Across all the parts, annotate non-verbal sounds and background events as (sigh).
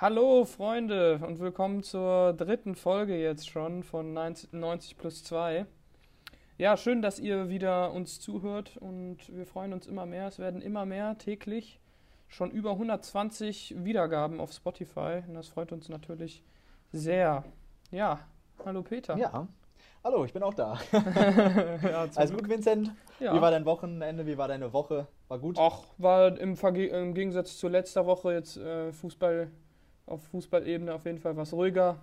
Hallo Freunde und willkommen zur dritten Folge jetzt schon von 90 plus 2. Ja, schön, dass ihr wieder uns zuhört und wir freuen uns immer mehr. Es werden immer mehr täglich. Schon über 120 Wiedergaben auf Spotify und das freut uns natürlich sehr. Ja, hallo Peter. Ja, hallo, ich bin auch da. (laughs) (laughs) ja, Alles gut, Vincent? Ja. Wie war dein Wochenende? Wie war deine Woche? War gut? Ach, war im, Verge im Gegensatz zu letzter Woche jetzt äh, Fußball auf Fußballebene auf jeden Fall was ruhiger.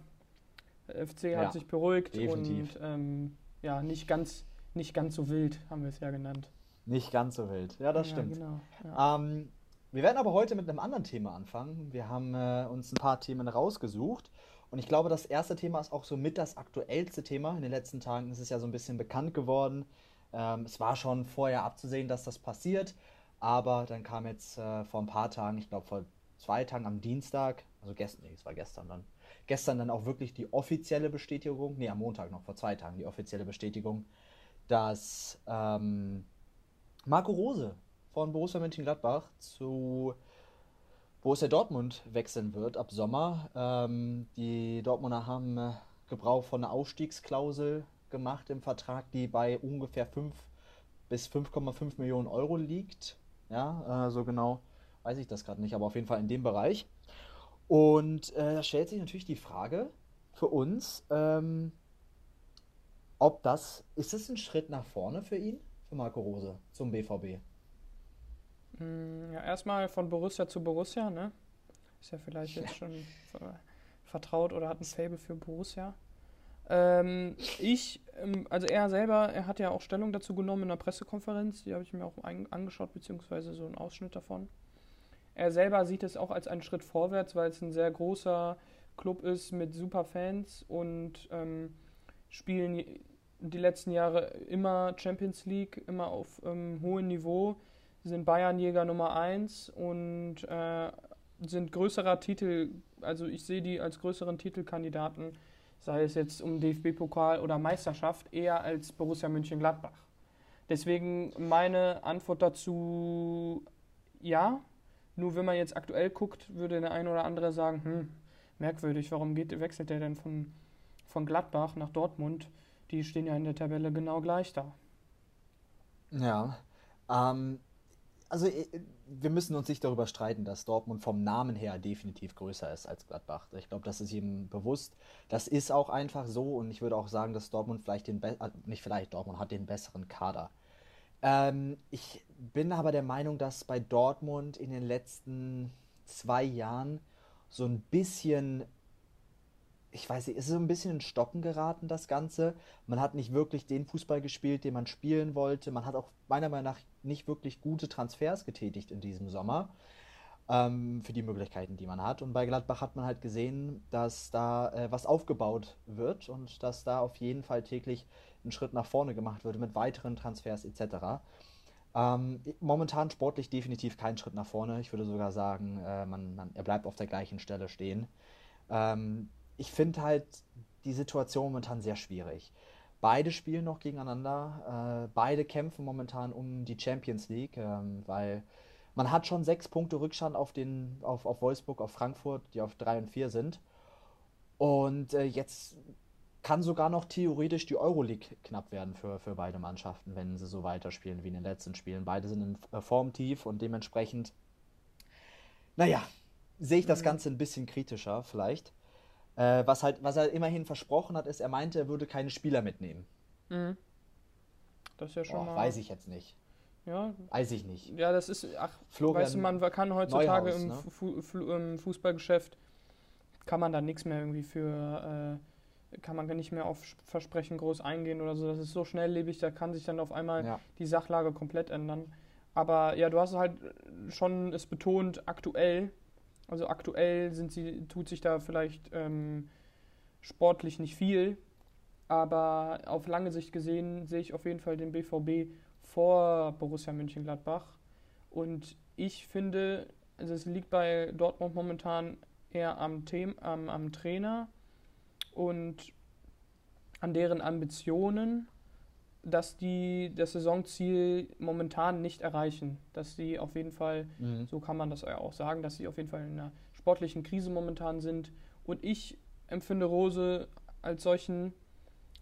Der FC ja, hat sich beruhigt definitiv. und ähm, ja, nicht ganz, nicht ganz so wild, haben wir es ja genannt. Nicht ganz so wild, ja, das ja, stimmt. Genau, ja. ähm, wir werden aber heute mit einem anderen Thema anfangen. Wir haben äh, uns ein paar Themen rausgesucht. Und ich glaube, das erste Thema ist auch so mit das aktuellste Thema. In den letzten Tagen ist es ja so ein bisschen bekannt geworden. Ähm, es war schon vorher abzusehen, dass das passiert. Aber dann kam jetzt äh, vor ein paar Tagen, ich glaube vor zwei Tagen am Dienstag, also gestern, nee, es war gestern dann, gestern dann auch wirklich die offizielle Bestätigung, nee, am Montag noch, vor zwei Tagen die offizielle Bestätigung, dass ähm, Marco Rose von Borussia Mönchengladbach zu Borussia Dortmund wechseln wird ab Sommer. Ähm, die Dortmunder haben äh, Gebrauch von einer Ausstiegsklausel gemacht im Vertrag, die bei ungefähr 5 bis 5,5 Millionen Euro liegt. Ja, äh, so genau weiß ich das gerade nicht, aber auf jeden Fall in dem Bereich. Und äh, da stellt sich natürlich die Frage für uns, ähm, ob das, ist das ein Schritt nach vorne für ihn, für Marco Rose, zum BVB? Hm, ja, erstmal von Borussia zu Borussia, ne? Ist ja vielleicht jetzt schon vertraut oder hat ein Fable für Borussia. Ähm, ich, ähm, also er selber, er hat ja auch Stellung dazu genommen in einer Pressekonferenz, die habe ich mir auch angeschaut, beziehungsweise so einen Ausschnitt davon. Er selber sieht es auch als einen Schritt vorwärts, weil es ein sehr großer Club ist mit super Fans und ähm, spielen die letzten Jahre immer Champions League, immer auf ähm, hohem Niveau, sind Bayernjäger Nummer 1 und äh, sind größerer Titel, also ich sehe die als größeren Titelkandidaten, sei es jetzt um DFB-Pokal oder Meisterschaft, eher als Borussia München-Gladbach. Deswegen meine Antwort dazu, ja, nur wenn man jetzt aktuell guckt, würde der eine oder andere sagen, hm, merkwürdig, warum geht, wechselt der denn von, von Gladbach nach Dortmund? Die stehen ja in der Tabelle genau gleich da. Ja, ähm, also äh, wir müssen uns nicht darüber streiten, dass Dortmund vom Namen her definitiv größer ist als Gladbach. Ich glaube, das ist jedem bewusst. Das ist auch einfach so und ich würde auch sagen, dass Dortmund vielleicht den, Be äh, nicht vielleicht, Dortmund hat den besseren Kader. Ähm, ich bin aber der Meinung, dass bei Dortmund in den letzten zwei Jahren so ein bisschen, ich weiß nicht, ist so ein bisschen in Stocken geraten, das Ganze. Man hat nicht wirklich den Fußball gespielt, den man spielen wollte. Man hat auch meiner Meinung nach nicht wirklich gute Transfers getätigt in diesem Sommer ähm, für die Möglichkeiten, die man hat. Und bei Gladbach hat man halt gesehen, dass da äh, was aufgebaut wird und dass da auf jeden Fall täglich ein Schritt nach vorne gemacht wird mit weiteren Transfers etc. Ähm, momentan sportlich definitiv kein Schritt nach vorne. Ich würde sogar sagen, äh, man, man, er bleibt auf der gleichen Stelle stehen. Ähm, ich finde halt die Situation momentan sehr schwierig. Beide spielen noch gegeneinander. Äh, beide kämpfen momentan um die Champions League, ähm, weil man hat schon sechs Punkte Rückstand auf, den, auf, auf Wolfsburg, auf Frankfurt, die auf drei und vier sind. Und äh, jetzt kann sogar noch theoretisch die Euroleague knapp werden für, für beide Mannschaften, wenn sie so weiterspielen wie in den letzten Spielen. Beide sind in äh, Form tief und dementsprechend, naja, sehe ich das mhm. Ganze ein bisschen kritischer vielleicht. Äh, was, halt, was er immerhin versprochen hat, ist, er meinte, er würde keine Spieler mitnehmen. Mhm. Das ist ja schon oh, mal. Weiß ich jetzt nicht. Ja. Weiß ich nicht. Ja, das ist, ach, Florian weißt du, man kann heutzutage Neuhaus, im, ne? Fu Fu im Fußballgeschäft, kann man da nichts mehr irgendwie für. Äh, kann man nicht mehr auf Versprechen groß eingehen oder so. Das ist so schnelllebig, da kann sich dann auf einmal ja. die Sachlage komplett ändern. Aber ja, du hast halt schon es betont, aktuell. Also aktuell sind sie, tut sich da vielleicht ähm, sportlich nicht viel. Aber auf lange Sicht gesehen sehe ich auf jeden Fall den BVB vor Borussia Mönchengladbach. Und ich finde, also es liegt bei Dortmund momentan eher am, Thema, am, am Trainer und an deren Ambitionen dass die das Saisonziel momentan nicht erreichen. Dass sie auf jeden Fall, mhm. so kann man das ja auch sagen, dass sie auf jeden Fall in einer sportlichen Krise momentan sind. Und ich empfinde Rose als solchen,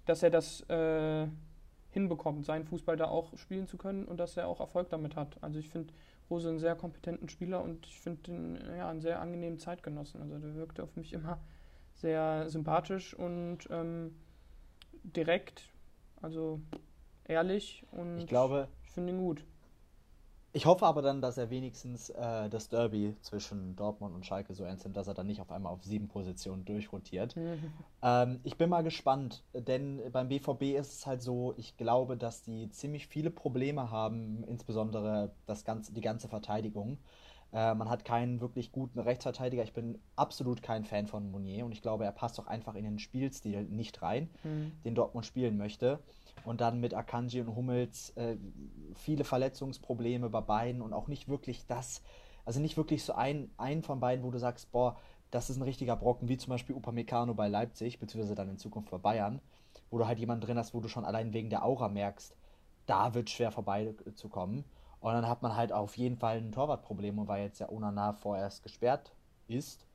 dass er das äh, hinbekommt, seinen Fußball da auch spielen zu können und dass er auch Erfolg damit hat. Also ich finde Rose einen sehr kompetenten Spieler und ich finde ihn ja, einen sehr angenehmen Zeitgenossen. Also der wirkte auf mich immer sehr sympathisch und ähm, direkt, also ehrlich und ich glaube, ich finde ihn gut. Ich hoffe aber dann, dass er wenigstens äh, das Derby zwischen Dortmund und Schalke so ernst nimmt, dass er dann nicht auf einmal auf sieben Positionen durchrotiert. Mhm. Ähm, ich bin mal gespannt, denn beim BVB ist es halt so, ich glaube, dass die ziemlich viele Probleme haben, insbesondere das ganze, die ganze Verteidigung. Äh, man hat keinen wirklich guten Rechtsverteidiger. Ich bin absolut kein Fan von Monier und ich glaube, er passt auch einfach in den Spielstil nicht rein, mhm. den Dortmund spielen möchte. Und dann mit Akanji und Hummels äh, viele Verletzungsprobleme bei beiden und auch nicht wirklich das, also nicht wirklich so ein, ein von beiden, wo du sagst, boah, das ist ein richtiger Brocken, wie zum Beispiel Upamecano bei Leipzig, beziehungsweise dann in Zukunft bei Bayern, wo du halt jemanden drin hast, wo du schon allein wegen der Aura merkst, da wird schwer vorbeizukommen. Und dann hat man halt auf jeden Fall ein Torwartproblem, weil jetzt ja Onana vorerst gesperrt ist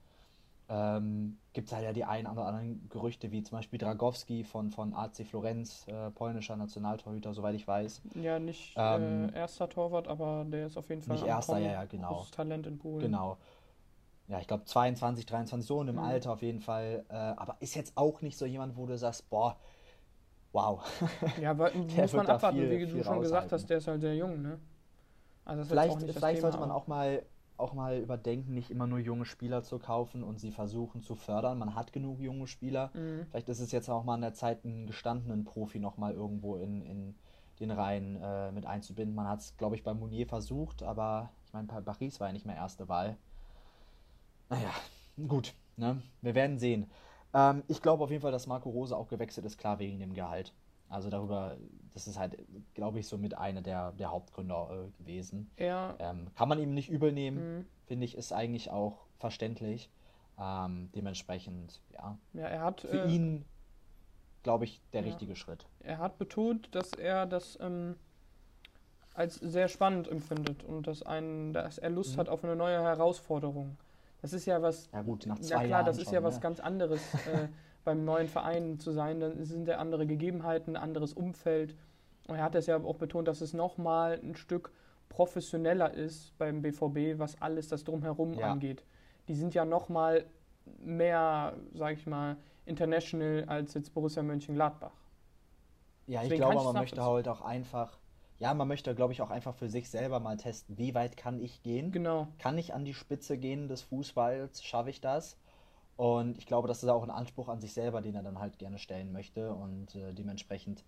ähm, gibt es halt ja die ein oder anderen Gerüchte, wie zum Beispiel Dragowski von, von AC Florenz, äh, polnischer Nationaltorhüter, soweit ich weiß. Ja, nicht ähm, äh, erster Torwart, aber der ist auf jeden Fall nicht erster, ja, ja, genau. Talent in Polen. Genau. Ja, ich glaube 22, 23, so in dem mhm. Alter auf jeden Fall. Äh, aber ist jetzt auch nicht so jemand, wo du sagst, boah, wow. Ja, (laughs) aber muss man abwarten, viel, wie du schon gesagt hast, der ist halt sehr jung, ne? Also vielleicht vielleicht sollte man auch mal auch mal überdenken, nicht immer nur junge Spieler zu kaufen und sie versuchen zu fördern. Man hat genug junge Spieler. Mhm. Vielleicht ist es jetzt auch mal an der Zeit, einen gestandenen Profi nochmal irgendwo in, in den Reihen äh, mit einzubinden. Man hat es, glaube ich, bei Mounier versucht, aber ich meine, Paris war ja nicht mehr erste Wahl. Naja, gut, ne? wir werden sehen. Ähm, ich glaube auf jeden Fall, dass Marco Rose auch gewechselt ist, klar wegen dem Gehalt. Also darüber, das ist halt, glaube ich, so mit einer der, der Hauptgründer äh, gewesen. Ja. Ähm, kann man ihm nicht übel nehmen, mhm. finde ich, ist eigentlich auch verständlich. Ähm, dementsprechend, ja. Ja, er hat. Für äh, ihn, glaube ich, der ja. richtige Schritt. Er hat betont, dass er das ähm, als sehr spannend empfindet und dass, ein, dass er Lust mhm. hat auf eine neue Herausforderung. Das ist ja was. Ja, gut, nach zwei ja, klar, Jahren das ist schon, ja was ganz anderes. Äh, (laughs) beim neuen Verein zu sein, dann sind ja andere Gegebenheiten, anderes Umfeld. Und er hat es ja auch betont, dass es nochmal ein Stück professioneller ist beim BVB, was alles das drumherum ja. angeht. Die sind ja nochmal mehr, sag ich mal, international als jetzt Borussia Mönchengladbach. Ja, Deswegen ich glaube, man möchte halt auch einfach, ja, man möchte, glaube ich, auch einfach für sich selber mal testen, wie weit kann ich gehen? Genau. Kann ich an die Spitze gehen des Fußballs? Schaffe ich das? Und ich glaube, das ist auch ein Anspruch an sich selber, den er dann halt gerne stellen möchte. Und äh, dementsprechend,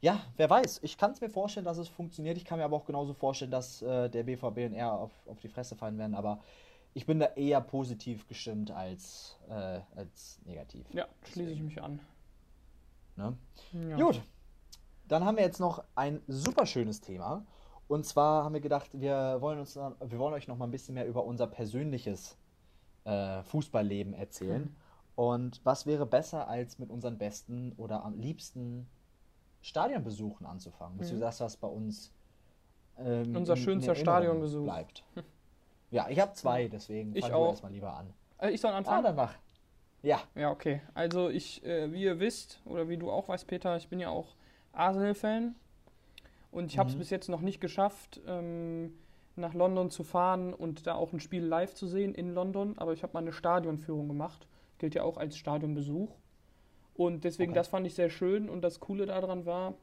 ja, wer weiß. Ich kann es mir vorstellen, dass es funktioniert. Ich kann mir aber auch genauso vorstellen, dass äh, der BVB und er auf, auf die Fresse fallen werden. Aber ich bin da eher positiv gestimmt als, äh, als negativ. Ja, schließe ich mich an. Ne? Ja. Gut. Dann haben wir jetzt noch ein super schönes Thema. Und zwar haben wir gedacht, wir wollen, uns, wir wollen euch noch mal ein bisschen mehr über unser persönliches äh, Fußballleben erzählen. Mhm. Und was wäre besser, als mit unseren besten oder am liebsten Stadionbesuchen anzufangen? Mhm. das, was bei uns ähm, unser schönster Stadionbesuch bleibt. Ja, ich habe zwei, deswegen ich auch. erstmal lieber an. Äh, ich soll anfangen? Ah, dann mach. Ja. Ja, okay. Also ich, äh, wie ihr wisst, oder wie du auch weißt, Peter, ich bin ja auch Arsenal-Fan. Und ich habe es mhm. bis jetzt noch nicht geschafft, ähm, nach London zu fahren und da auch ein Spiel live zu sehen in London. Aber ich habe mal eine Stadionführung gemacht. Gilt ja auch als Stadionbesuch. Und deswegen, okay. das fand ich sehr schön. Und das Coole daran war,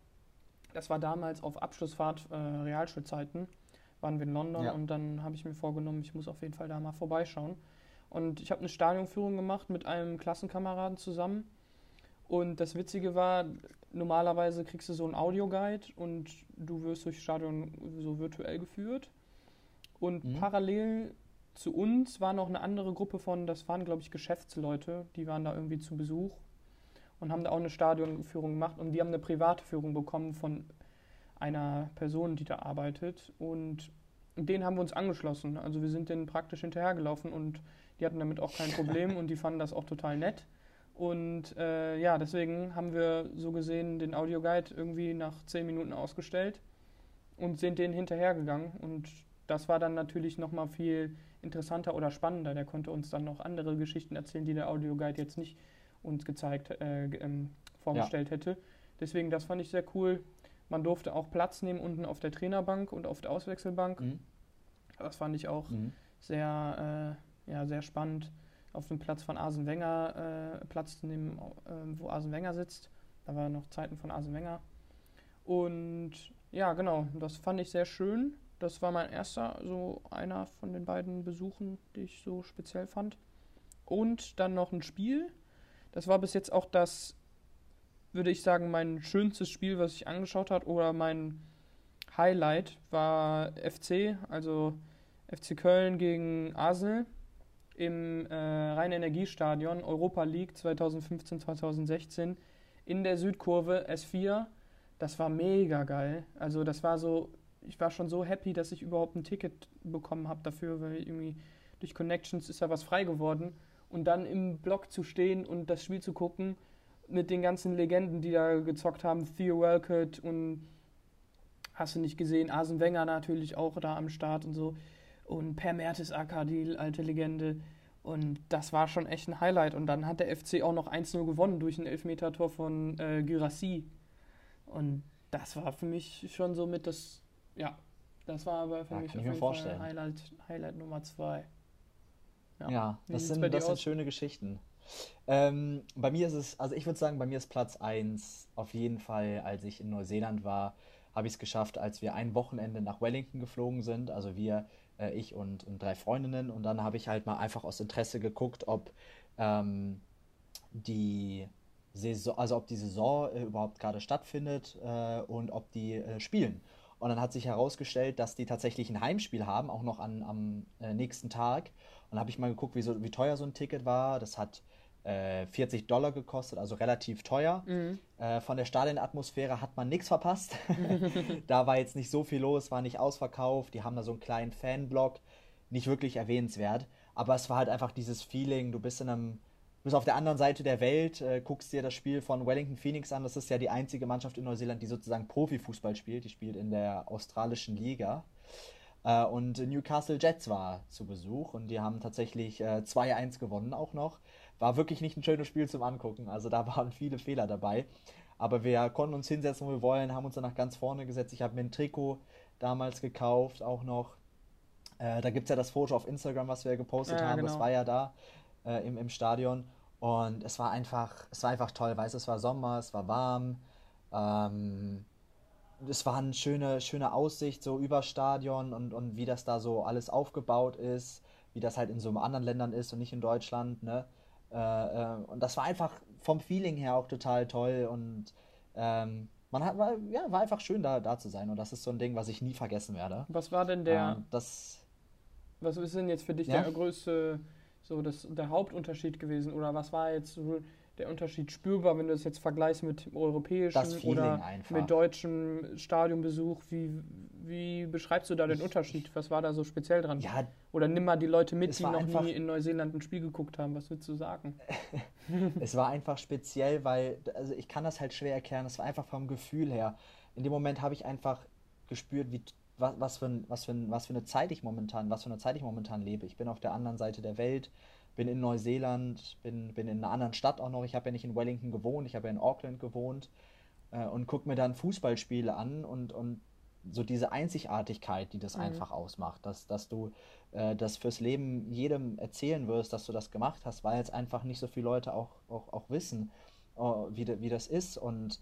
das war damals auf Abschlussfahrt äh, Realschulzeiten, waren wir in London ja. und dann habe ich mir vorgenommen, ich muss auf jeden Fall da mal vorbeischauen. Und ich habe eine Stadionführung gemacht mit einem Klassenkameraden zusammen. Und das Witzige war, normalerweise kriegst du so einen Audioguide und du wirst durch Stadion so virtuell geführt. Und mhm. parallel zu uns war noch eine andere Gruppe von, das waren glaube ich Geschäftsleute, die waren da irgendwie zu Besuch und haben da auch eine Stadionführung gemacht und die haben eine private Führung bekommen von einer Person, die da arbeitet und den haben wir uns angeschlossen. Also wir sind denen praktisch hinterhergelaufen und die hatten damit auch kein Problem (laughs) und die fanden das auch total nett. Und äh, ja, deswegen haben wir so gesehen den Audioguide irgendwie nach zehn Minuten ausgestellt und sind den hinterhergegangen. Und das war dann natürlich nochmal viel interessanter oder spannender. Der konnte uns dann noch andere Geschichten erzählen, die der Audioguide jetzt nicht uns gezeigt, äh, ähm, vorgestellt ja. hätte. Deswegen, das fand ich sehr cool. Man durfte auch Platz nehmen unten auf der Trainerbank und auf der Auswechselbank. Mhm. Das fand ich auch mhm. sehr, äh, ja, sehr spannend auf dem Platz von Arsene Wenger äh, Platz zu nehmen, äh, wo Arsene Wenger sitzt. Da waren noch Zeiten von Arsene Wenger. Und ja, genau, das fand ich sehr schön. Das war mein erster, so einer von den beiden Besuchen, die ich so speziell fand. Und dann noch ein Spiel. Das war bis jetzt auch das, würde ich sagen, mein schönstes Spiel, was ich angeschaut habe. Oder mein Highlight war FC, also FC Köln gegen Arsenal im äh, Rhein-Energiestadion Europa League 2015-2016 in der Südkurve S4. Das war mega geil. Also das war so, ich war schon so happy, dass ich überhaupt ein Ticket bekommen habe dafür, weil irgendwie durch Connections ist ja was frei geworden. Und dann im Block zu stehen und das Spiel zu gucken mit den ganzen Legenden, die da gezockt haben, Theo Walcott und hast du nicht gesehen, Asen Wenger natürlich auch da am Start und so und Per Mertesacker, die alte Legende. Und das war schon echt ein Highlight. Und dann hat der FC auch noch 1-0 gewonnen durch ein Elfmetertor von äh, Girassi. Und das war für mich schon so mit das, ja, das war aber für ja, mich auf jeden Fall Highlight, Highlight Nummer 2. Ja, ja das, sind, das sind schöne Geschichten. Ähm, bei mir ist es, also ich würde sagen, bei mir ist Platz 1 auf jeden Fall, als ich in Neuseeland war, habe ich es geschafft, als wir ein Wochenende nach Wellington geflogen sind. Also wir äh, ich und, und, drei Freundinnen. Und dann habe ich halt mal einfach aus Interesse geguckt, ob ähm, die Saison, also ob die Saison äh, überhaupt gerade stattfindet äh, und ob die äh, spielen. Und dann hat sich herausgestellt, dass die tatsächlich ein Heimspiel haben, auch noch an, am äh, nächsten Tag. Und dann habe ich mal geguckt, wie, so, wie teuer so ein Ticket war. Das hat 40 äh, Dollar gekostet, also relativ teuer. Mhm. Äh, von der Stadionatmosphäre hat man nichts verpasst. (laughs) (laughs) da war jetzt nicht so viel los, war nicht ausverkauft. Die haben da so einen kleinen Fanblock, nicht wirklich erwähnenswert. Aber es war halt einfach dieses Feeling, du bist in einem, du bist auf der anderen Seite der Welt, äh, guckst dir das Spiel von Wellington Phoenix an. Das ist ja die einzige Mannschaft in Neuseeland, die sozusagen Profifußball spielt. Die spielt in der australischen Liga. Äh, und Newcastle Jets war zu Besuch und die haben tatsächlich äh, 2-1 gewonnen auch noch war wirklich nicht ein schönes Spiel zum Angucken. Also da (laughs) waren viele Fehler dabei. Aber wir konnten uns hinsetzen, wo wir wollen, haben uns danach ganz vorne gesetzt. Ich habe mir ein Trikot damals gekauft, auch noch. Äh, da gibt es ja das Foto auf Instagram, was wir gepostet ja, haben. Genau. Das war ja da äh, im, im Stadion. Und es war einfach, es war einfach toll, weißt es war Sommer, es war warm. Ähm, es war eine schöne, schöne Aussicht so über Stadion und, und wie das da so alles aufgebaut ist, wie das halt in so anderen Ländern ist und nicht in Deutschland. Ne? Äh, äh, und das war einfach vom Feeling her auch total toll und ähm, man hat, war, ja, war einfach schön da, da zu sein und das ist so ein Ding, was ich nie vergessen werde. Was war denn der, ähm, das, was ist denn jetzt für dich ja? der größte, so das, der Hauptunterschied gewesen oder was war jetzt so der Unterschied spürbar, wenn du das jetzt vergleichst mit europäischem oder einfach. mit deutschem Stadionbesuch? Wie, wie beschreibst du da den Unterschied? Was war da so speziell dran? Ja, oder nimm mal die Leute mit, die noch nie in Neuseeland ein Spiel geguckt haben. Was würdest du sagen? (laughs) es war einfach speziell, weil, also ich kann das halt schwer erklären. Es war einfach vom Gefühl her. In dem Moment habe ich einfach gespürt, wie, was, was, für ein, was, für ein, was für eine Zeit ich momentan, was für eine Zeit ich momentan lebe. Ich bin auf der anderen Seite der Welt bin in Neuseeland, bin, bin in einer anderen Stadt auch noch. Ich habe ja nicht in Wellington gewohnt, ich habe ja in Auckland gewohnt äh, und gucke mir dann Fußballspiele an und, und so diese Einzigartigkeit, die das mhm. einfach ausmacht, dass, dass du äh, das fürs Leben jedem erzählen wirst, dass du das gemacht hast, weil jetzt einfach nicht so viele Leute auch, auch, auch wissen, uh, wie, de, wie das ist. Und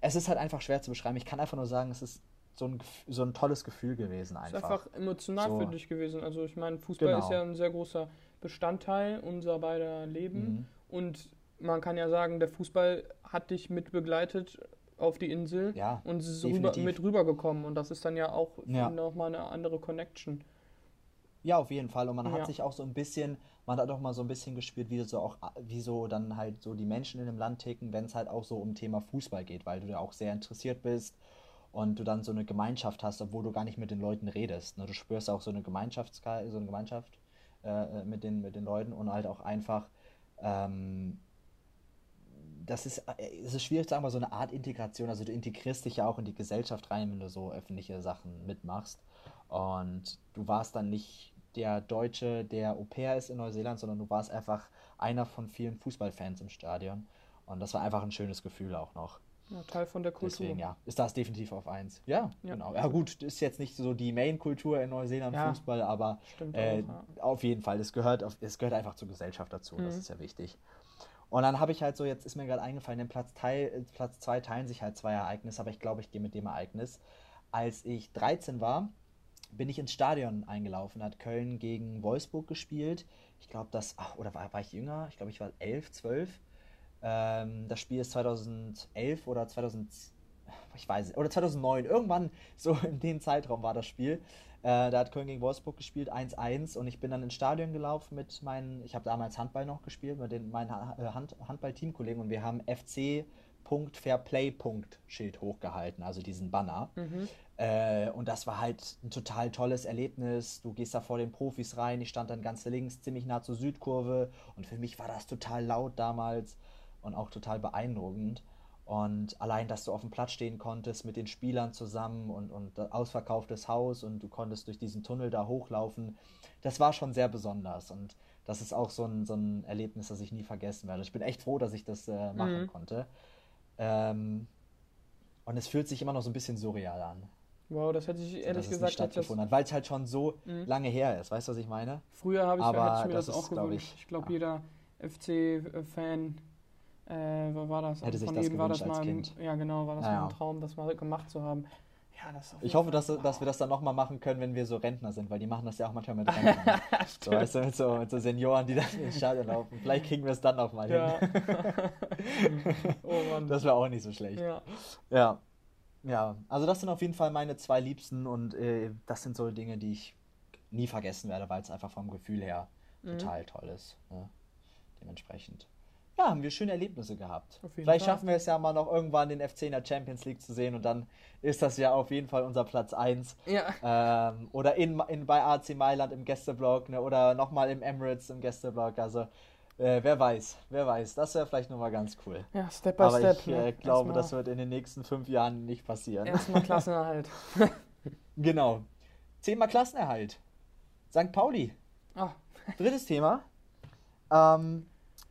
es ist halt einfach schwer zu beschreiben. Ich kann einfach nur sagen, es ist so ein, so ein tolles Gefühl gewesen einfach. Ist einfach emotional so. für dich gewesen. Also ich meine, Fußball genau. ist ja ein sehr großer Bestandteil unserer beider Leben. Mhm. Und man kann ja sagen, der Fußball hat dich mit begleitet auf die Insel ja, und ist rüber, mit rübergekommen. Und das ist dann ja auch ja. nochmal eine andere Connection. Ja, auf jeden Fall. Und man ja. hat sich auch so ein bisschen, man hat auch mal so ein bisschen gespürt, wie so auch, wie so dann halt so die Menschen in dem Land ticken, wenn es halt auch so um Thema Fußball geht, weil du da auch sehr interessiert bist und du dann so eine Gemeinschaft hast, obwohl du gar nicht mit den Leuten redest. Ne? Du spürst auch so eine Gemeinschafts so eine Gemeinschaft äh, äh, mit, den, mit den Leuten und halt auch einfach, ähm, das ist, äh, es ist schwierig sagen, aber so eine Art Integration, also du integrierst dich ja auch in die Gesellschaft rein, wenn du so öffentliche Sachen mitmachst. Und du warst dann nicht der Deutsche, der Au pair ist in Neuseeland, sondern du warst einfach einer von vielen Fußballfans im Stadion. Und das war einfach ein schönes Gefühl auch noch. Ja, Teil von der Kultur. Deswegen, ja, ist das definitiv auf eins. Ja, ja. genau. Ja, gut, ist jetzt nicht so die Main-Kultur in Neuseeland ja, Fußball, aber äh, auch, auf jeden Fall, es gehört, auf, es gehört einfach zur Gesellschaft dazu. Mhm. Das ist ja wichtig. Und dann habe ich halt so, jetzt ist mir gerade eingefallen, den Platz, Teil, Platz zwei teilen sich halt zwei Ereignisse, aber ich glaube, ich gehe mit dem Ereignis. Als ich 13 war, bin ich ins Stadion eingelaufen, hat Köln gegen Wolfsburg gespielt. Ich glaube, das, ach, oder war, war ich jünger? Ich glaube, ich war 11, 12. Ähm, das Spiel ist 2011 oder 2000, ich weiß oder 2009, irgendwann so in dem Zeitraum war das Spiel. Äh, da hat Köln gegen Wolfsburg gespielt, 1-1 und ich bin dann ins Stadion gelaufen mit meinen, ich habe damals Handball noch gespielt, mit den, meinen äh, Hand, Handball-Teamkollegen und wir haben FC Punkt Fairplay Punkt Schild hochgehalten, also diesen Banner. Mhm. Äh, und das war halt ein total tolles Erlebnis. Du gehst da vor den Profis rein, ich stand dann ganz links, ziemlich nah zur Südkurve und für mich war das total laut damals und auch total beeindruckend. Und allein, dass du auf dem Platz stehen konntest mit den Spielern zusammen und, und ausverkauftes Haus und du konntest durch diesen Tunnel da hochlaufen, das war schon sehr besonders. Und das ist auch so ein, so ein Erlebnis, das ich nie vergessen werde. Ich bin echt froh, dass ich das äh, machen mhm. konnte. Ähm, und es fühlt sich immer noch so ein bisschen surreal an. Wow, das hätte ich ehrlich so, gesagt stattgefunden hat, weil es halt schon so mhm. lange her ist. Weißt du, was ich meine? Früher habe ich, Aber mir das, das auch gewünscht. Ich, ich glaube, ja. jeder FC-Fan äh, war das? Hätte sich das war das mal, kind. Ja, genau, war das ja, mal ein Traum, das mal gemacht zu haben. Ja, das ich hoffe, dass, dass wir das dann nochmal machen können, wenn wir so Rentner sind, weil die machen das ja auch manchmal mit (laughs) Rentnern. so, weißt du, mit so, mit so Senioren, die dann ins Stadion laufen. Vielleicht kriegen wir es dann auch mal ja. hin. (laughs) oh Mann. Das wäre auch nicht so schlecht. Ja. ja. Ja, also das sind auf jeden Fall meine zwei Liebsten und äh, das sind so Dinge, die ich nie vergessen werde, weil es einfach vom Gefühl her mhm. total toll ist. Ne? Dementsprechend ja, haben wir schöne Erlebnisse gehabt. Vielleicht Fall. schaffen wir es ja mal noch irgendwann den FC in der Champions League zu sehen und dann ist das ja auf jeden Fall unser Platz 1. Ja. Ähm, oder in, in, bei AC Mailand im Gästeblock ne, oder nochmal im Emirates im Gästeblock. Also äh, wer weiß, wer weiß. Das wäre vielleicht nochmal ganz cool. Ja, Step by Aber Step. ich äh, glaube, das wird in den nächsten fünf Jahren nicht passieren. Erstmal Klassenerhalt. (laughs) genau. Zehnmal Klassenerhalt. St. Pauli. Oh. Drittes Thema. Ähm,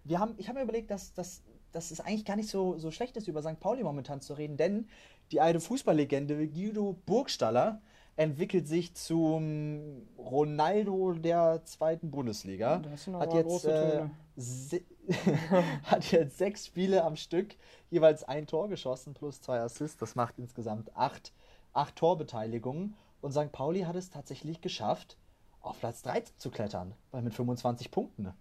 wir haben, ich habe mir überlegt, dass, dass, dass es eigentlich gar nicht so, so schlecht ist, über St. Pauli momentan zu reden, denn die alte Fußballlegende Guido Burgstaller entwickelt sich zum Ronaldo der zweiten Bundesliga. Hat jetzt, äh, (laughs) (laughs) hat jetzt sechs Spiele am Stück, jeweils ein Tor geschossen plus zwei Assists. Das macht insgesamt acht, acht Torbeteiligungen. Und St. Pauli hat es tatsächlich geschafft, auf Platz 13 zu klettern, weil mit 25 Punkten.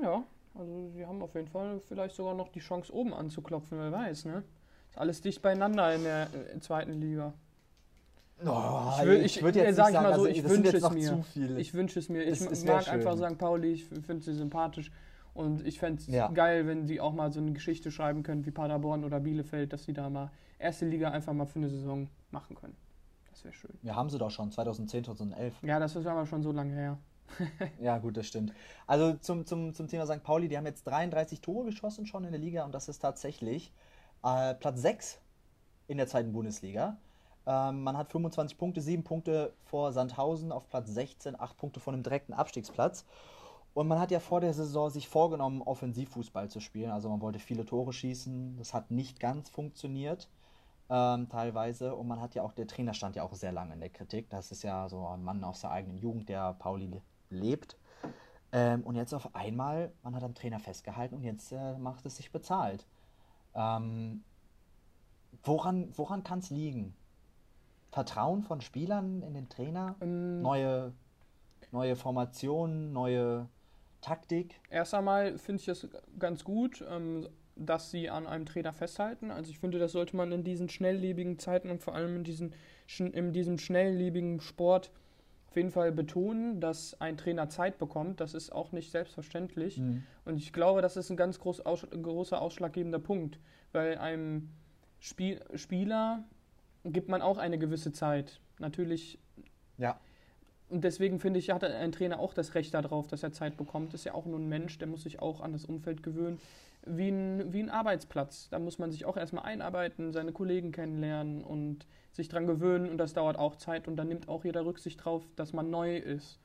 Ja, also sie haben auf jeden Fall vielleicht sogar noch die Chance, oben anzuklopfen, wer weiß, ne? Ist alles dicht beieinander in der äh, zweiten Liga. Oh, ich, will, ich, ich würde jetzt sag sagen, mal so, also, ich wünsche es mir. Ich wünsche es mir. Ich es, mag schön. einfach St. Pauli, ich finde sie sympathisch. Und ich fände es ja. geil, wenn sie auch mal so eine Geschichte schreiben können wie Paderborn oder Bielefeld, dass sie da mal erste Liga einfach mal für eine Saison machen können. Das wäre schön. Ja, haben sie doch schon, 2010, 2011. Ja, das ist aber schon so lange her. (laughs) ja, gut, das stimmt. Also zum, zum, zum Thema St. Pauli, die haben jetzt 33 Tore geschossen schon in der Liga und das ist tatsächlich äh, Platz 6 in der zweiten Bundesliga. Ähm, man hat 25 Punkte, 7 Punkte vor Sandhausen auf Platz 16, 8 Punkte von einem direkten Abstiegsplatz. Und man hat ja vor der Saison sich vorgenommen, Offensivfußball zu spielen. Also man wollte viele Tore schießen. Das hat nicht ganz funktioniert, ähm, teilweise. Und man hat ja auch, der Trainer stand ja auch sehr lange in der Kritik. Das ist ja so ein Mann aus der eigenen Jugend, der Pauli lebt. Ähm, und jetzt auf einmal, man hat am Trainer festgehalten und jetzt äh, macht es sich bezahlt. Ähm, woran woran kann es liegen? Vertrauen von Spielern in den Trainer? Ähm, neue, neue Formationen, neue Taktik? Erst einmal finde ich es ganz gut, ähm, dass sie an einem Trainer festhalten. Also ich finde, das sollte man in diesen schnelllebigen Zeiten und vor allem in, diesen, in diesem schnelllebigen Sport auf jeden Fall betonen, dass ein Trainer Zeit bekommt. Das ist auch nicht selbstverständlich. Mhm. Und ich glaube, das ist ein ganz groß, aus, großer ausschlaggebender Punkt, weil einem Spiel, Spieler gibt man auch eine gewisse Zeit. Natürlich ja. und deswegen finde ich, hat ein Trainer auch das Recht darauf, dass er Zeit bekommt. Ist ja auch nur ein Mensch, der muss sich auch an das Umfeld gewöhnen. Wie ein, wie ein Arbeitsplatz. Da muss man sich auch erstmal einarbeiten, seine Kollegen kennenlernen und sich dran gewöhnen. Und das dauert auch Zeit. Und dann nimmt auch jeder Rücksicht drauf, dass man neu ist.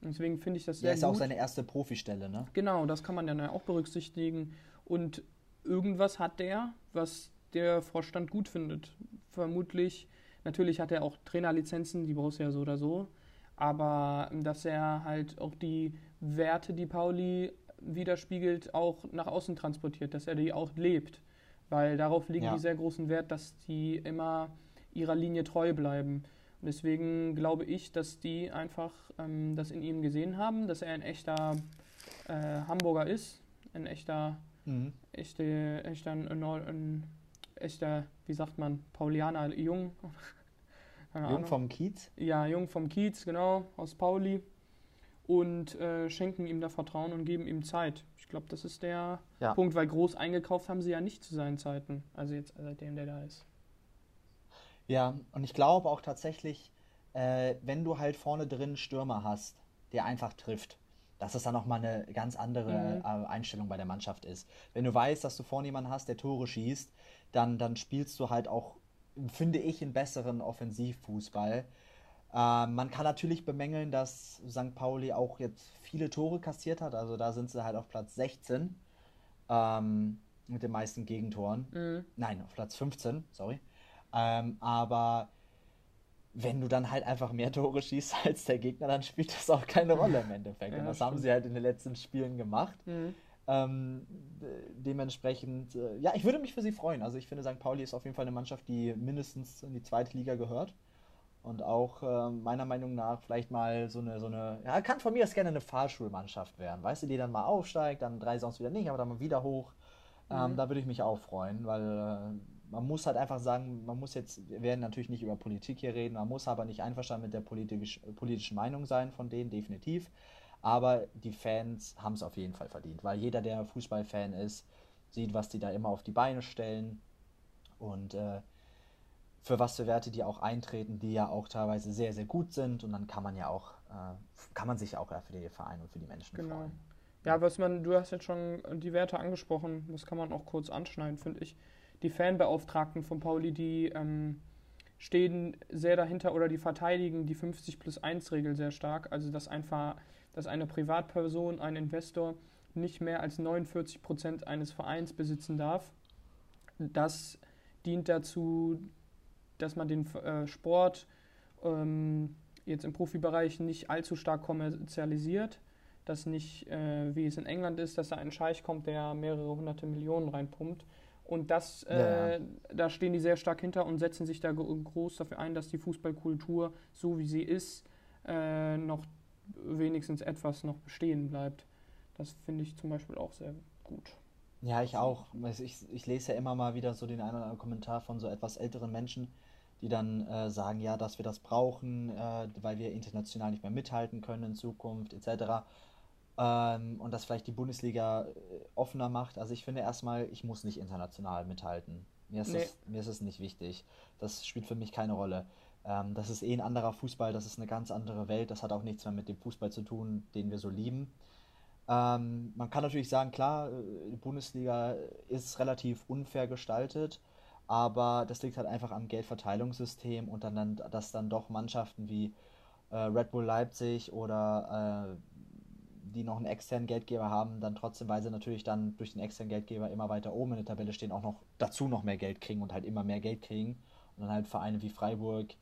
Deswegen finde ich das sehr. Ja, ist gut. auch seine erste Profistelle, ne? Genau, das kann man dann auch berücksichtigen. Und irgendwas hat der, was der Vorstand gut findet. Vermutlich, natürlich hat er auch Trainerlizenzen, die brauchst du ja so oder so aber dass er halt auch die Werte, die Pauli widerspiegelt, auch nach außen transportiert, dass er die auch lebt. Weil darauf legen ja. die sehr großen Wert, dass die immer ihrer Linie treu bleiben. Und deswegen glaube ich, dass die einfach ähm, das in ihm gesehen haben, dass er ein echter äh, Hamburger ist, ein echter, mhm. echte, echter, ein, ein, echter, wie sagt man, Paulianer, Jung, (laughs) Jung vom Kiez? Ja, Jung vom Kiez, genau, aus Pauli. Und äh, schenken ihm da Vertrauen und geben ihm Zeit. Ich glaube, das ist der ja. Punkt, weil groß eingekauft haben sie ja nicht zu seinen Zeiten. Also jetzt seitdem der da ist. Ja, und ich glaube auch tatsächlich, äh, wenn du halt vorne drin Stürmer hast, der einfach trifft, dass das dann nochmal eine ganz andere mhm. Äh, Einstellung bei der Mannschaft ist. Wenn du weißt, dass du vorne jemanden hast, der Tore schießt, dann, dann spielst du halt auch finde ich, einen besseren Offensivfußball. Äh, man kann natürlich bemängeln, dass St. Pauli auch jetzt viele Tore kassiert hat. Also da sind sie halt auf Platz 16 ähm, mit den meisten Gegentoren. Mhm. Nein, auf Platz 15, sorry. Ähm, aber wenn du dann halt einfach mehr Tore schießt (laughs) als der Gegner, dann spielt das auch keine Rolle im Endeffekt. (laughs) Ja, Und das stimmt. haben sie halt in den letzten Spielen gemacht. Mhm. Ähm, dementsprechend, äh, ja, ich würde mich für sie freuen. Also ich finde, St. Pauli ist auf jeden Fall eine Mannschaft, die mindestens in die zweite Liga gehört. Und auch äh, meiner Meinung nach vielleicht mal so eine, so eine, ja, kann von mir aus gerne eine Fahrschulmannschaft werden. Weißt du, die dann mal aufsteigt, dann drei sonst wieder nicht, aber dann mal wieder hoch. Ähm, mhm. Da würde ich mich auch freuen, weil äh, man muss halt einfach sagen, man muss jetzt, wir werden natürlich nicht über Politik hier reden, man muss aber nicht einverstanden mit der politisch, politischen Meinung sein von denen, definitiv. Aber die Fans haben es auf jeden Fall verdient, weil jeder, der Fußballfan ist, sieht, was die da immer auf die Beine stellen und äh, für was für Werte die auch eintreten, die ja auch teilweise sehr, sehr gut sind. Und dann kann man ja auch, äh, kann man sich auch für die Vereine und für die Menschen genau. freuen. Ja, was man, du hast jetzt schon die Werte angesprochen, das kann man auch kurz anschneiden, finde ich. Die Fanbeauftragten von Pauli, die ähm, stehen sehr dahinter oder die verteidigen die 50 plus 1 Regel sehr stark. Also dass einfach dass eine Privatperson, ein Investor nicht mehr als 49 Prozent eines Vereins besitzen darf. Das dient dazu, dass man den äh, Sport ähm, jetzt im Profibereich nicht allzu stark kommerzialisiert, dass nicht, äh, wie es in England ist, dass da ein Scheich kommt, der mehrere hunderte Millionen reinpumpt. Und das, äh, ja, da stehen die sehr stark hinter und setzen sich da groß dafür ein, dass die Fußballkultur, so wie sie ist, äh, noch wenigstens etwas noch bestehen bleibt. Das finde ich zum Beispiel auch sehr gut. Ja, ich auch. Ich, ich lese ja immer mal wieder so den einen oder anderen Kommentar von so etwas älteren Menschen, die dann äh, sagen, ja, dass wir das brauchen, äh, weil wir international nicht mehr mithalten können in Zukunft, etc. Ähm, und dass vielleicht die Bundesliga äh, offener macht. Also ich finde erstmal, ich muss nicht international mithalten. Mir ist, nee. das, mir ist es nicht wichtig. Das spielt für mich keine Rolle. Ähm, das ist eh ein anderer Fußball, das ist eine ganz andere Welt. Das hat auch nichts mehr mit dem Fußball zu tun, den wir so lieben. Ähm, man kann natürlich sagen, klar, äh, die Bundesliga ist relativ unfair gestaltet, aber das liegt halt einfach am Geldverteilungssystem und dann, dann dass dann doch Mannschaften wie äh, Red Bull Leipzig oder äh, die noch einen externen Geldgeber haben, dann trotzdem, weil sie natürlich dann durch den externen Geldgeber immer weiter oben in der Tabelle stehen, auch noch dazu noch mehr Geld kriegen und halt immer mehr Geld kriegen. Und dann halt Vereine wie Freiburg,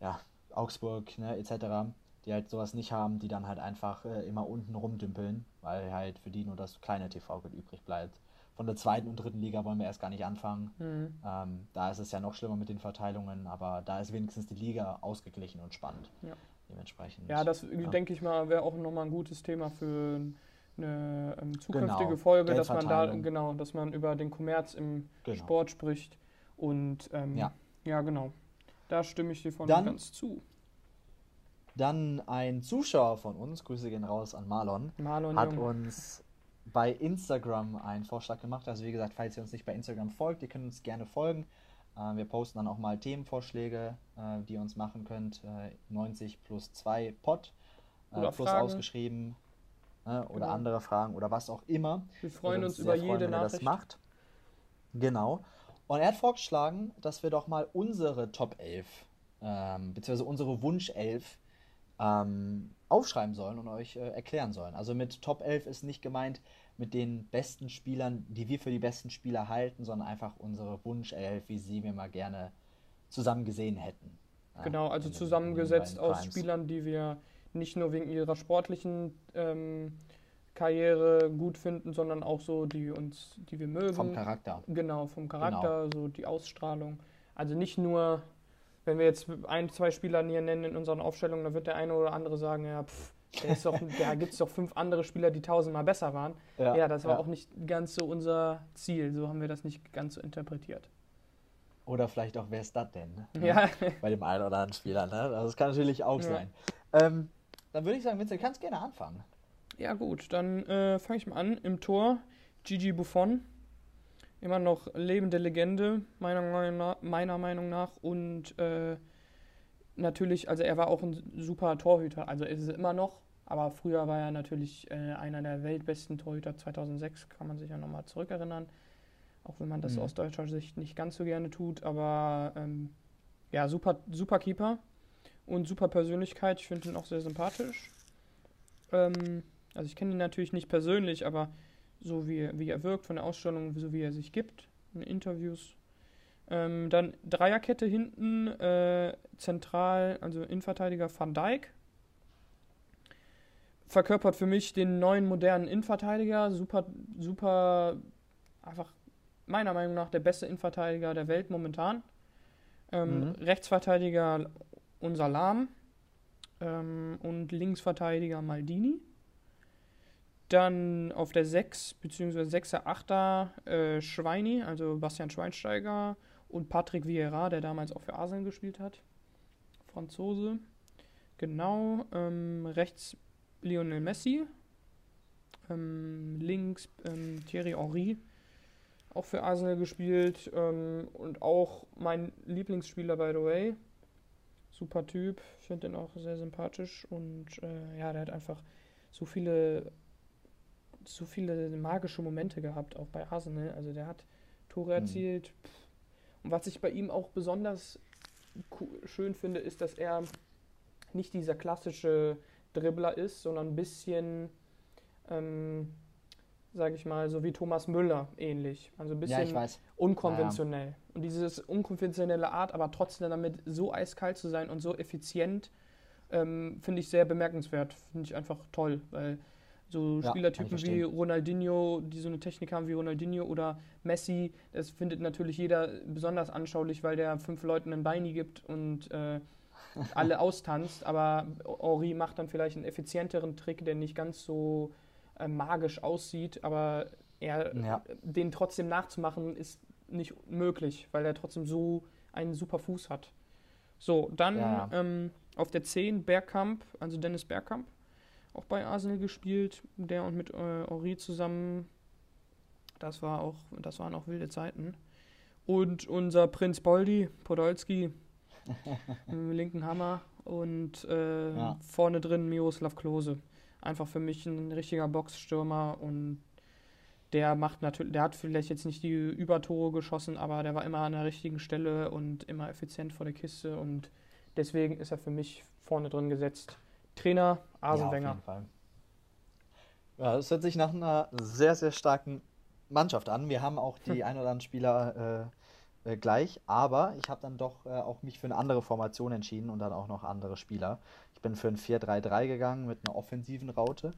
ja, Augsburg, ne, etc., die halt sowas nicht haben, die dann halt einfach äh, immer unten rumdümpeln, weil halt für die nur das kleine TV-Geld übrig bleibt. Von der zweiten und dritten Liga wollen wir erst gar nicht anfangen. Mhm. Ähm, da ist es ja noch schlimmer mit den Verteilungen, aber da ist wenigstens die Liga ausgeglichen und spannend. Ja. Dementsprechend. Ja, das ja. denke ich mal, wäre auch nochmal ein gutes Thema für eine ähm, zukünftige genau. Folge, dass man da, genau, dass man über den Kommerz im genau. Sport spricht. Und ähm, ja. ja, genau. Da stimme ich dir von dann, ganz zu. Dann ein Zuschauer von uns, Grüße gehen raus an Marlon, Marlon hat Junge. uns bei Instagram einen Vorschlag gemacht. Also wie gesagt, falls ihr uns nicht bei Instagram folgt, ihr könnt uns gerne folgen. Äh, wir posten dann auch mal Themenvorschläge, äh, die ihr uns machen könnt. 90 plus 2 Pod. Oder plus Fragen. ausgeschrieben. ne, oder Genau. andere Fragen oder was auch immer. Wir freuen uns sehr über freuen, jede wenn ihr das Nachricht. macht. Genau. Und er hat vorgeschlagen, dass wir doch mal unsere Top 11, ähm, beziehungsweise unsere Wunsch 11 ähm, aufschreiben sollen und euch äh, erklären sollen. Also mit Top 11 ist nicht gemeint mit den besten Spielern, die wir für die besten Spieler halten, sondern einfach unsere Wunsch 11, wie sie wir mal gerne zusammen gesehen hätten. Genau, also den- zusammengesetzt aus Primes. Spielern, die wir nicht nur wegen ihrer sportlichen ähm, Karriere gut finden, sondern auch so, die uns, die wir mögen. Vom Charakter. Genau, vom Charakter, so die Ausstrahlung. Also nicht nur, wenn wir jetzt ein, zwei Spieler hier nennen in unseren Aufstellungen, dann wird der eine oder andere sagen, ja, pff, doch, da gibt es doch fünf andere Spieler, die tausendmal besser waren. Ja, das war ja. auch nicht ganz so unser Ziel. So haben wir das nicht ganz so interpretiert. Oder vielleicht auch, wer ist das denn? ne? Ja, Bei dem einen oder anderen Spieler. Ne? Also das kann natürlich auch Ja. sein. Ähm, dann würde ich sagen, Vincent, du kannst gerne anfangen. ja gut, dann äh, fange ich mal an. Im Tor Gigi Buffon. Immer noch lebende Legende, meiner Meinung nach. Meiner Meinung nach. Und äh, natürlich, also er war auch ein super Torhüter. Also ist es immer noch. Aber früher war er natürlich äh, einer der weltbesten Torhüter 2006, kann man sich ja nochmal zurückerinnern. Auch wenn man das Mhm. aus deutscher Sicht nicht ganz so gerne tut. Aber ähm, ja, super, super Keeper und super Persönlichkeit. Ich finde ihn auch sehr sympathisch. Ähm, also ich kenne ihn natürlich nicht persönlich, aber so wie, wie er wirkt von der Ausstellung, so wie er sich gibt in Interviews. Ähm, dann Dreierkette hinten, äh, zentral, also Innenverteidiger Van Dijk. Verkörpert für mich den neuen modernen Innenverteidiger. Super, super, einfach meiner Meinung nach der beste Innenverteidiger der Welt momentan. Ähm, Mhm. Rechtsverteidiger unser Lahm ähm, und Linksverteidiger Maldini. Dann auf der 6 bzw. 6er, 8er äh, Schweini, also Bastian Schweinsteiger und Patrick Vieira, der damals auch für Arsenal gespielt hat. Franzose. Genau. Ähm, rechts Lionel Messi. Ähm, links ähm, Thierry Henry, auch für Arsenal gespielt. Ähm, und auch mein Lieblingsspieler, by the way. Super Typ. Ich finde den auch sehr sympathisch. Und äh, ja, der hat einfach so viele, so viele magische Momente gehabt, auch bei Arsenal. Also der hat Tore Mhm. erzielt. Und was ich bei ihm auch besonders schön finde, ist, dass er nicht dieser klassische Dribbler ist, sondern ein bisschen, ähm, sage ich mal, so wie Thomas Müller ähnlich. Also ein Ja, ich bisschen weiß. unkonventionell. Und dieses unkonventionelle Art, aber trotzdem damit so eiskalt zu sein und so effizient, ähm, finde ich sehr bemerkenswert. Finde ich einfach toll, weil so Ja, Spielertypen wie. Ronaldinho, die so eine Technik haben wie Ronaldinho oder Messi, das findet natürlich jeder besonders anschaulich, weil der fünf Leuten ein Beini gibt und äh, (laughs) alle austanzt. Aber Henri macht dann vielleicht einen effizienteren Trick, der nicht ganz so äh, magisch aussieht, aber er Ja. den trotzdem nachzumachen ist nicht möglich, weil er trotzdem so einen super Fuß hat. So, dann ja. Ähm, auf der 10 Bergkamp, also Dennis Bergkamp, auch bei Arsenal gespielt, der und mit äh, Henri zusammen. Das war auch, das waren auch wilde Zeiten. Und unser Prinz Boldi, Podolski, (laughs) im linken Hammer und äh, Ja. vorne drin Miroslav Klose. Einfach für mich ein richtiger Boxstürmer und der macht natürlich, der hat vielleicht jetzt nicht die Übertore geschossen, aber der war immer an der richtigen Stelle und immer effizient vor der Kiste und deswegen ist er für mich vorne drin gesetzt. Trainer Arsene ja, auf jeden Fall. Ja, das hört sich nach einer sehr, sehr starken Mannschaft an. Wir haben auch die (laughs) ein oder anderen Spieler äh, äh, gleich, aber ich habe dann doch äh, auch mich für eine andere Formation entschieden und dann auch noch andere Spieler. Ich bin für ein 4-3-3 gegangen mit einer offensiven Raute.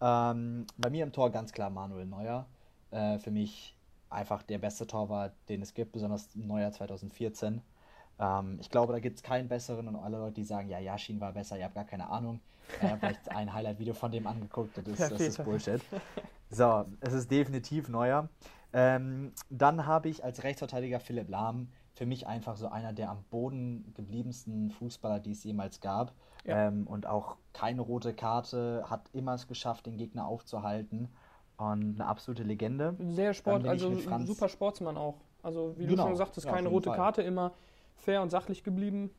Ähm, bei mir im Tor ganz klar Manuel Neuer. Äh, für mich einfach der beste Torwart, den es gibt, besonders Neuer 2014. Ähm, ich glaube, da gibt es keinen besseren und alle Leute, die sagen, ja, Yashin war besser, ihr habt gar keine Ahnung. Ich habe vielleicht (laughs) ein Highlight-Video von dem angeguckt, das ist, das ist. Bullshit. So, es ist definitiv Neuer. Ähm, dann habe ich als Rechtsverteidiger Philipp Lahm, für mich einfach so einer der am Boden gebliebensten Fußballer, die es jemals gab. Ja. Ähm, und auch keine rote Karte, hat immer es geschafft, den Gegner aufzuhalten. Und eine absolute Legende. Sehr Sport, bin ich also super Sportsmann auch. Also, wie Genau, du schon sagtest, ja, keine rote Fall. Karte, immer fair und sachlich geblieben.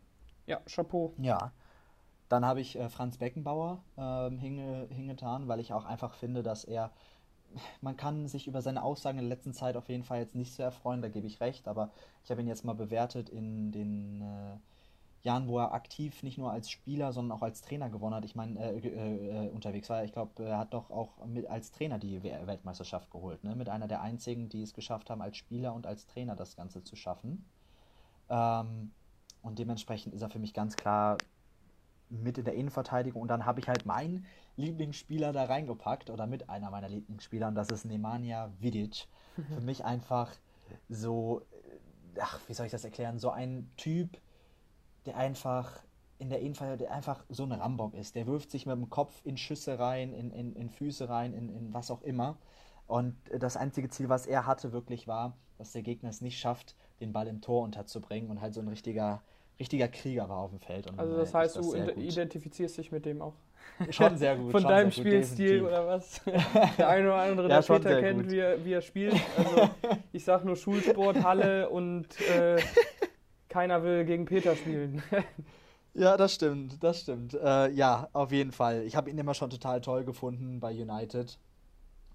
Ja, Chapeau. Ja. Dann habe ich äh, Franz Beckenbauer ähm, hinge, hingetan, weil ich auch einfach finde, dass er, man kann sich über seine Aussagen in der letzten Zeit auf jeden Fall jetzt nicht so erfreuen, da gebe ich recht, aber ich habe ihn jetzt mal bewertet in den äh, Jahren, wo er aktiv nicht nur als Spieler, sondern auch als Trainer gewonnen hat. Ich meine, äh, äh, äh, unterwegs war. Ich glaube, er hat doch auch mit als Trainer die We- Weltmeisterschaft geholt, ne? Mit einer der einzigen, die es geschafft haben, als Spieler und als Trainer das Ganze zu schaffen. Ähm, und dementsprechend ist er für mich ganz klar mit in der Innenverteidigung. Und dann habe ich halt meinen Lieblingsspieler da reingepackt oder mit einer meiner Lieblingsspieler und das ist Nemanja Vidic. Für mich einfach so, äh, ach, wie soll ich das erklären? So ein Typ, der einfach in der Innenverteidigung, der einfach so ein Rambock ist. Der wirft sich mit dem Kopf in Schüsse rein, in, in, in Füße rein, in, in was auch immer. Und das einzige Ziel, was er hatte, wirklich war, dass der Gegner es nicht schafft, den Ball im Tor unterzubringen und halt so ein richtiger, richtiger Krieger war auf dem Feld. Also, dann, das äh, heißt, das du identifizierst dich mit dem auch. (laughs) Schon sehr gut. (laughs) Von deinem Spielstil oder was? (laughs) Der eine oder andere, Ja, der Peter kennt, gut. wie er, wie er spielt. Also, ich sag nur Schulsport, Halle und äh, keiner will gegen Peter spielen. Ja, das stimmt, das stimmt. Äh, ja, auf jeden Fall. Ich habe ihn immer schon total toll gefunden bei United.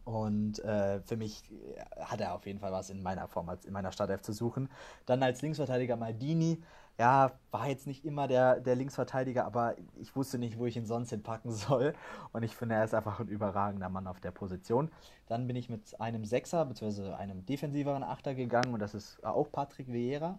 Und äh, für mich äh, hat er auf jeden Fall was in meiner Form, als in meiner Startelf zu suchen. Dann als Linksverteidiger Maldini. Ja, war jetzt nicht immer der, der Linksverteidiger, aber ich wusste nicht, wo ich ihn sonst hinpacken (laughs) soll. Und ich finde, er ist einfach ein überragender Mann auf der Position. Dann bin ich mit einem Sechser bzw. einem defensiveren Achter gegangen und das ist auch Patrick Vieira.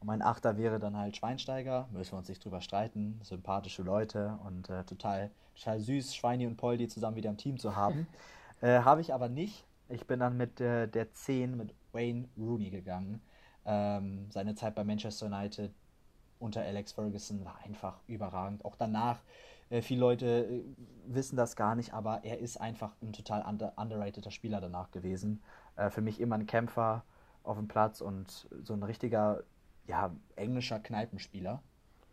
Und mein Achter wäre dann halt Schweinsteiger, müssen wir uns nicht drüber streiten. Sympathische Leute und äh, total, total süß, Schweini und Poldi zusammen wieder im Team zu haben. (laughs) äh, Habe ich aber nicht. Ich bin dann mit äh, der 10 mit Wayne Rooney gegangen. Ähm, seine Zeit bei Manchester United unter Alex Ferguson war einfach überragend. Auch danach, äh, viele Leute äh, wissen das gar nicht, aber er ist einfach ein total under underrateder Spieler danach gewesen. Äh, für mich immer ein Kämpfer auf dem Platz und so ein richtiger, ja, englischer Kneipenspieler.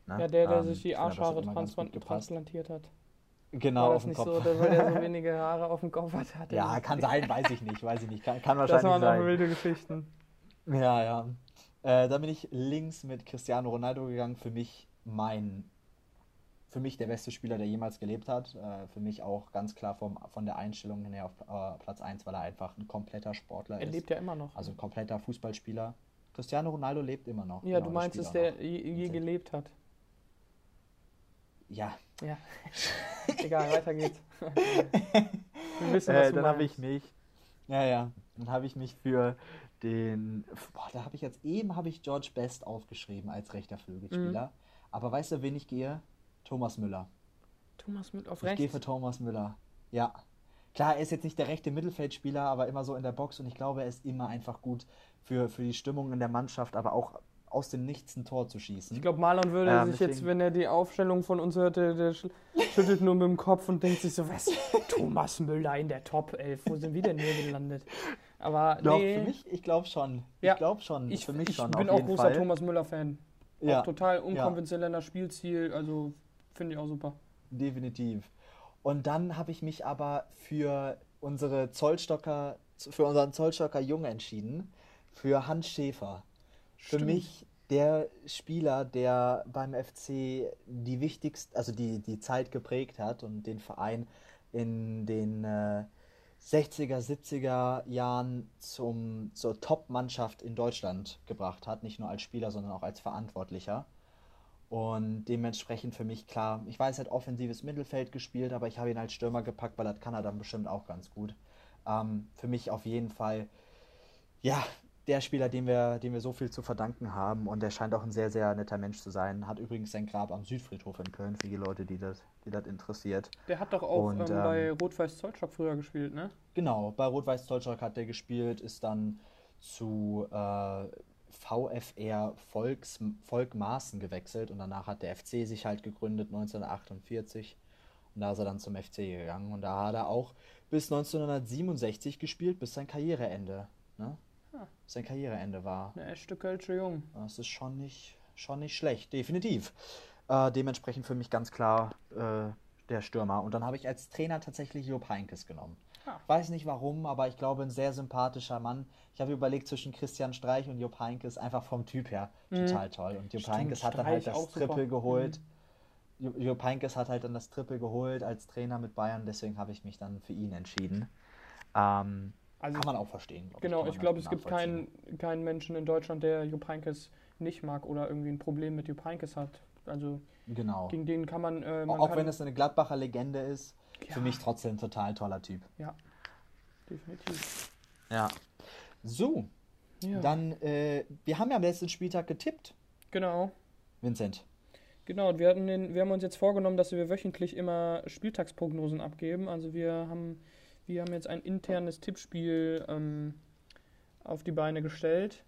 ne? Ja, der, der Ähm, sich die Arschhaare transplantiert hat. Genau, War auf das dem nicht Kopf. so, weil der so (laughs) wenige Haare auf dem Kopf hat? hat er Ja, kann sein, weiß ich nicht, weiß ich nicht. Kann, kann Das wahrscheinlich waren sein. noch wilde Geschichten. Ja, ja. Äh, dann bin ich links mit Cristiano Ronaldo gegangen. Für mich mein, für mich der beste Spieler, der jemals gelebt hat. Äh, für mich auch ganz klar vom, von der Einstellung her auf äh, Platz 1, weil er einfach ein kompletter Sportler Er ist. lebt ja immer noch. Also ein kompletter Fußballspieler. Cristiano Ronaldo lebt immer noch. ja, Genau, du das meinst, auch der je, je gelebt hat. Ja. Ja. (laughs) Egal, weiter geht's. (laughs) Wir wissen, was Äh, dann habe ich mich, ja, ja, dann habe ich mich für den, boah, da habe ich jetzt eben habe ich George Best aufgeschrieben als rechter Flügelspieler. Mhm. Aber weißt du, wen ich gehe? Thomas Müller. Thomas mit auf Ich gehe rechts. für Thomas Müller. Ja. Klar, er ist jetzt nicht der rechte Mittelfeldspieler, aber immer so in der Box und ich glaube, er ist immer einfach gut für, für die Stimmung in der Mannschaft, aber auch aus dem Nichts ein Tor zu schießen. Ich glaube, Marlon würde Ähm, sich jetzt, wenn er die Aufstellung von uns hörte, der sch- schüttelt nur mit dem Kopf und denkt sich so, was? (laughs) Thomas Müller in der Top 11, wo sind wir denn hier gelandet? Aber Doch, nee, für mich, ich glaube schon. Ja. Ich glaube schon. ich, für mich ich schon, bin auf auch jeden großer Fall. Thomas Müller-Fan. Ja, Auch total unkonventioneller Spielstil, also finde ich auch super. definitiv. Und dann habe ich mich aber für unsere Zollstocker, für unseren Zollstocker Junge entschieden, für Hans Schäfer. Für Stimmt. mich der Spieler, der beim FC die wichtigste, also die, die Zeit geprägt hat und den Verein in den äh, 60er, 70er Jahren zum, zur Top-Mannschaft in Deutschland gebracht hat. Nicht nur als Spieler, sondern auch als Verantwortlicher. Und dementsprechend für mich klar, ich weiß, er hat offensives Mittelfeld gespielt, aber ich habe ihn als Stürmer gepackt, weil das kann er dann bestimmt auch ganz gut. Ähm, für mich auf jeden Fall, ja, der Spieler, dem wir, dem wir so viel zu verdanken haben und der scheint auch ein sehr, sehr netter Mensch zu sein. Hat übrigens sein Grab am Südfriedhof in Köln, für die Leute, die das, die das interessiert. Der hat doch auch Und, ähm, ähm, bei Rot-Weiß Zollstock früher gespielt, ne? Genau, bei Rot-Weiß Zollstock hat der gespielt, ist dann zu äh, VfR Volks, Volkmaßen gewechselt und danach hat der FC sich halt gegründet 1948 und da ist er dann zum FC gegangen und da hat er auch bis 1967 gespielt, bis sein Karriereende, ne? Ah. Sein Karriereende war. Eine echte Kölsche Jung. Das ist schon nicht, schon nicht schlecht, definitiv. Äh, dementsprechend für mich ganz klar äh, der Stürmer. Und dann habe ich als Trainer tatsächlich Jupp Heynckes genommen. Ja. Weiß nicht warum, aber ich glaube, ein sehr sympathischer Mann. Ich habe überlegt, zwischen Christian Streich und Jupp Heynckes einfach vom Typ her mhm. total toll. Und Jupp Heynckes hat dann halt das Triple geholt. Mhm. Jupp Heynckes hat halt dann das Triple geholt als Trainer mit Bayern, deswegen habe ich mich dann für ihn entschieden. Ähm, also, kann man auch verstehen. Glaub genau, ich, glaube, es gibt keinen, keinen Menschen in Deutschland, der Jupp Heynckes nicht mag oder irgendwie ein Problem mit Jupp Heynckes hat. Also genau. gegen den kann man. Äh, man auch kann wenn es eine Gladbacher Legende ist, ja. für mich trotzdem ein total toller Typ. Ja, definitiv. Ja. So, ja. dann, äh, wir haben ja am letzten Spieltag getippt. Genau. Vincent. Genau, wir, hatten den, wir haben uns jetzt vorgenommen, dass wir wöchentlich immer Spieltagsprognosen abgeben. Also wir haben, wir haben jetzt ein internes Tippspiel ähm, auf die Beine gestellt.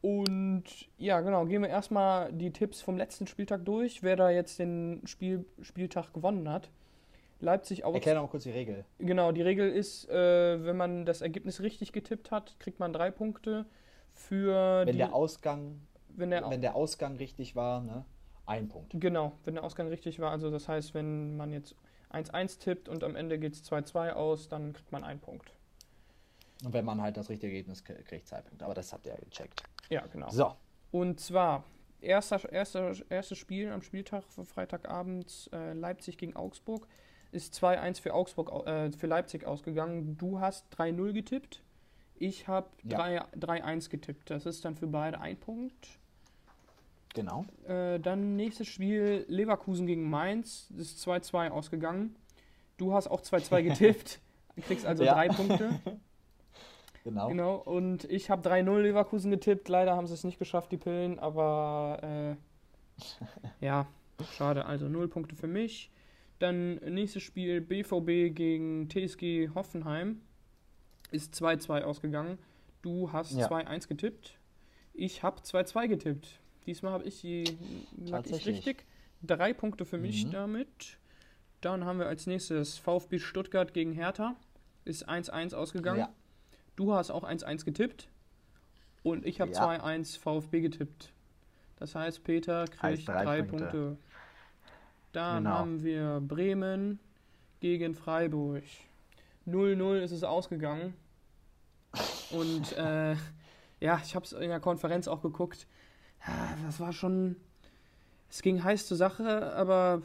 Und ja, genau, gehen wir erstmal die Tipps vom letzten Spieltag durch, wer da jetzt den Spiel, Spieltag gewonnen hat. Leipzig aus. Erklär noch kurz die Regel. Genau, die Regel ist, äh, wenn man das Ergebnis richtig getippt hat, kriegt man drei Punkte. Für wenn der Ausgang, wenn der, wenn der Ausgang richtig war, ne? Ein Punkt. Genau, wenn der Ausgang richtig war. Also das heißt, wenn man jetzt 1-1 tippt und am Ende geht es 2-2 aus, dann kriegt man einen Punkt. Und wenn man halt das richtige Ergebnis kriegt, Punkte. Aber das habt ihr ja gecheckt. Ja, genau. So. Und zwar, erster, erster, erstes Spiel am Spieltag, Freitagabend, äh, Leipzig gegen Augsburg, ist 2-1 für, Augsburg, äh, für Leipzig ausgegangen. Du hast 3-0 getippt. Ich habe ja. 3-1 getippt. Das ist dann für beide ein Punkt. Genau. Äh, dann nächstes Spiel Leverkusen gegen Mainz. Das ist 2-2 ausgegangen. Du hast auch 2-2 (laughs) getippt. Du kriegst also ja. drei Punkte. (laughs) Genau. Genau, und ich habe 3-0 Leverkusen getippt. Leider haben sie es nicht geschafft, die Pillen, aber äh, ja, schade. Also 0 Punkte für mich. Dann nächstes Spiel BVB gegen TSG Hoffenheim. Ist 2-2 ausgegangen. Du hast ja. 2-1 getippt. Ich habe 2-2 getippt. Diesmal habe ich die lag ich richtig. Drei Punkte für mich mhm. damit. Dann haben wir als nächstes VfB Stuttgart gegen Hertha. Ist 1-1 ausgegangen. Ja. Du hast auch 1-1 getippt und ich habe ja. 2-1 VfB getippt. Das heißt, Peter kriegt drei, drei Punkte. Punkte. Dann genau. haben wir Bremen gegen Freiburg. 0-0 ist es ausgegangen. Und (laughs) äh, ja, ich habe es in der Konferenz auch geguckt. Das war schon. Es ging heiß zur Sache, aber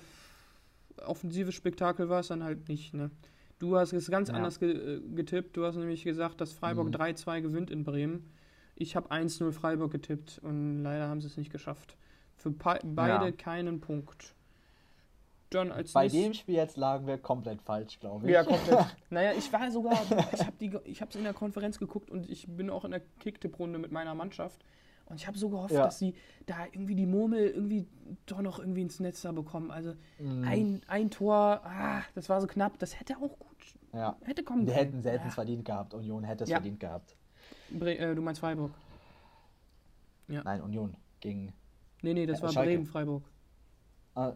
offensives Spektakel war es dann halt nicht. Ne? Du hast es ganz ja. anders ge äh, getippt. Du hast nämlich gesagt, dass Freiburg mhm. 3-2 gewinnt in Bremen. Ich habe 1-0 Freiburg getippt und leider haben sie es nicht geschafft. Für beide ja. keinen Punkt. Dann als Bei dem Spiel jetzt lagen wir komplett falsch, glaube ich. Ja, komplett. (laughs) naja, ich war sogar, ich habe es in der Konferenz geguckt und ich bin auch in der Kicktipp-Runde mit meiner Mannschaft. Und ich habe so gehofft, ja. dass sie da irgendwie die Murmel irgendwie doch noch irgendwie ins Netz da bekommen. Also mhm. ein, ein Tor, ah, das war so knapp, das hätte auch gut ja. hätte kommen können. Die hätten selten ja. verdient gehabt. Union hätte es ja. verdient gehabt. Bre äh, du meinst Freiburg? Ja. Nein, Union gegen. Nee, nee, das äh, war Schalke. Bremen, Freiburg. Ah,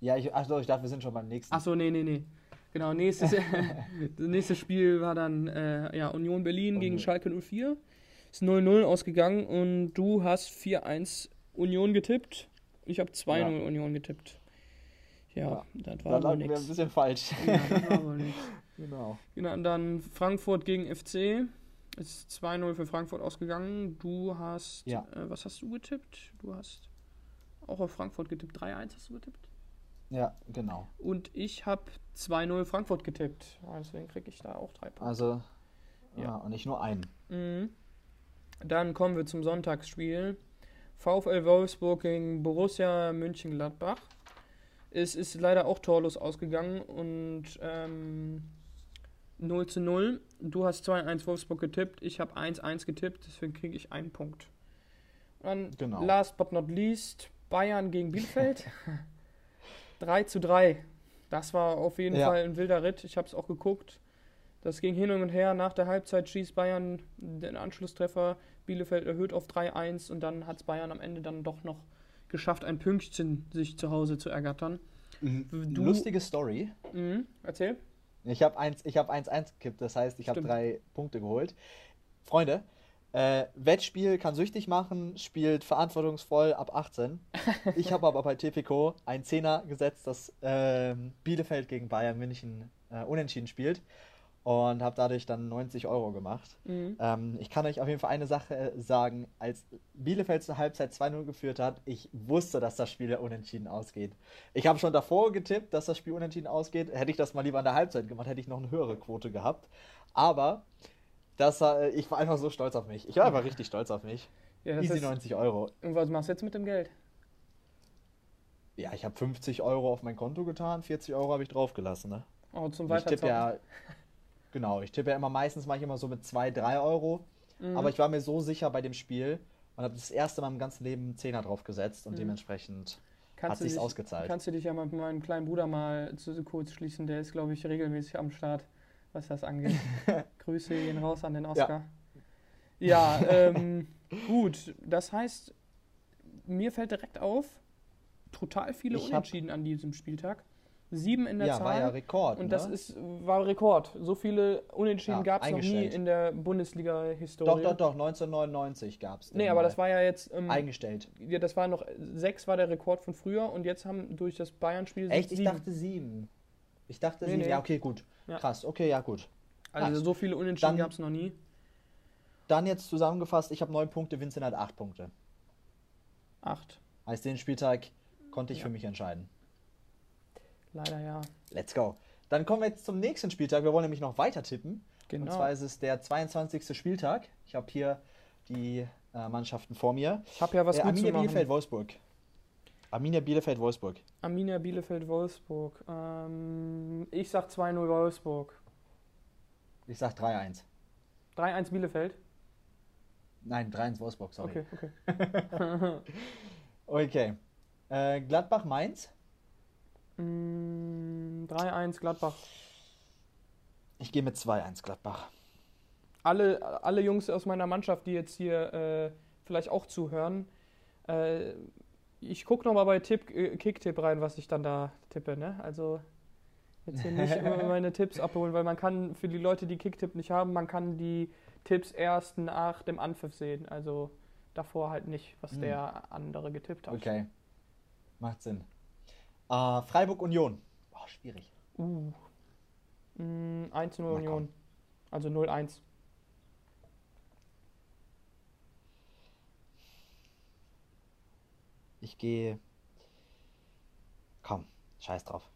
ja, ich, achso, ich dachte, wir sind schon beim nächsten. Achso, nee, nee, nee. Genau, nächstes, (laughs) das nächste Spiel war dann äh, ja, Union Berlin Union. gegen Schalke 04. Ist 0-0 ausgegangen und du hast 4-1 Union getippt. Ich habe 2-0 ja. Union getippt. Ja, ja. das war da wohl nichts. ein bisschen falsch. Ja, das war wohl (laughs) nichts. Genau. genau. Und dann Frankfurt gegen FC. Ist 2-0 für Frankfurt ausgegangen. Du hast. Ja. Äh, was hast du getippt? Du hast auch auf Frankfurt getippt. 3-1 hast du getippt? Ja, genau. Und ich habe 2-0 Frankfurt getippt. Deswegen kriege ich da auch drei Punkte. Also. Ja, ja und nicht nur einen. Mhm. Dann kommen wir zum Sonntagsspiel. VfL Wolfsburg gegen Borussia München-Gladbach. Es ist leider auch torlos ausgegangen und ähm, 0 zu 0. Du hast 2-1 Wolfsburg getippt, ich habe 1-1 getippt, deswegen kriege ich einen Punkt. dann genau. last but not least Bayern gegen Bielefeld. (laughs) 3 zu 3. Das war auf jeden ja. Fall ein wilder Ritt. Ich habe es auch geguckt. Das ging hin und her. Nach der Halbzeit schießt Bayern den Anschlusstreffer. Bielefeld erhöht auf 3-1 und dann hat es Bayern am Ende dann doch noch geschafft, ein Pünktchen sich zu Hause zu ergattern. Mhm. Du, Lustige Story. Mhm. Erzähl. Ich habe 1-1 ich hab gekippt, das heißt, ich habe drei Punkte geholt. Freunde, äh, Wettspiel kann süchtig machen, spielt verantwortungsvoll ab 18. (laughs) Ich habe aber bei Tipico ein Zehner gesetzt, das äh, Bielefeld gegen Bayern München äh, unentschieden spielt. Und habe dadurch dann 90 Euro gemacht. Mhm. Ähm, ich kann euch auf jeden Fall eine Sache äh, sagen. Als Bielefeld zur Halbzeit 2-0 geführt hat, ich wusste, dass das Spiel ja unentschieden ausgeht. Ich habe schon davor getippt, dass das Spiel unentschieden ausgeht. Hätte ich das mal lieber an der Halbzeit gemacht, hätte ich noch eine höhere Quote gehabt. Aber das, äh, ich war einfach so stolz auf mich. Ich war einfach richtig stolz auf mich. Ja, das Easy ist, 90 Euro. und was machst du jetzt mit dem Geld? Ja, ich habe 50 Euro auf mein Konto getan, 40 Euro habe ich draufgelassen. Ne? Oh, zum Ich tippe Weiterzocken. ja, genau, ich tippe ja immer meistens, mache ich immer so mit 2, 3 Euro. Mhm. Aber ich war mir so sicher bei dem Spiel und habe das erste Mal im ganzen Leben einen Zehner drauf gesetzt und Mhm. dementsprechend Kannst hat dich- ausgezahlt. Kannst du dich ja mit meinem kleinen Bruder mal zu, kurz schließen? Der ist, glaube ich, regelmäßig am Start, was das angeht. (laughs) Grüße gehen raus an den Oscar. Ja, ähm, (laughs) gut. Das heißt, mir fällt direkt auf, total viele Ich Unentschieden an diesem Spieltag. Sieben in der ja, Zahl. war ja Rekord. und ne? das ist, war Rekord. So viele Unentschieden Ja, gab es noch nie in der Bundesliga-Historie. doch, doch, doch, 1999 gab es. Nee, aber das war ja jetzt. Ähm, eingestellt. ja, das war noch. Sechs war der Rekord von früher und jetzt haben durch das Bayern-Spiel Echt? Ich sieben. dachte sieben. Ich dachte Nee, sieben. nee. Ja, okay, gut. Ja. Krass, okay, ja, gut. Also Nice. so viele Unentschieden gab es noch nie. Dann jetzt zusammengefasst, ich habe neun Punkte, Vincent hat acht Punkte. Acht. Heißt, den Spieltag konnte ich Ja. für mich entscheiden. Leider ja. Let's go. Dann kommen wir jetzt zum nächsten Spieltag. Wir wollen nämlich noch weiter tippen. Genau. Und zwar ist es der 22. Spieltag. Ich habe hier die äh, Mannschaften vor mir. ich habe ja was äh, gut zu Arminia machen. Bielefeld, Wolfsburg. Arminia Bielefeld, Wolfsburg. Arminia Bielefeld, Wolfsburg. Ähm, ich sag 2-0 Wolfsburg. Ich sag 3-1. 3-1 Bielefeld. Nein, 3-1 Wolfsburg, sorry. Okay, okay. (laughs) Okay. Äh, Gladbach, Mainz. Mm, 3-1 Gladbach. Ich gehe mit 2-1 Gladbach. Alle, alle Jungs aus meiner Mannschaft, die jetzt hier äh, vielleicht auch zuhören, äh, ich gucke nochmal bei Tipp, äh, Kicktipp rein, was ich dann da tippe. Ne? Also jetzt hier nicht immer (laughs) meine Tipps abholen, weil man kann für die Leute, die Kicktipp nicht haben, man kann die Tipps erst nach dem Anpfiff sehen. Also davor halt nicht, was Hm. der andere getippt hat. Okay. Macht Sinn. Äh, Freiburg Union. Boah, schwierig. Uh. Mm, 1-0 Na Union. Also 0-1. Ich gehe. Komm, scheiß drauf.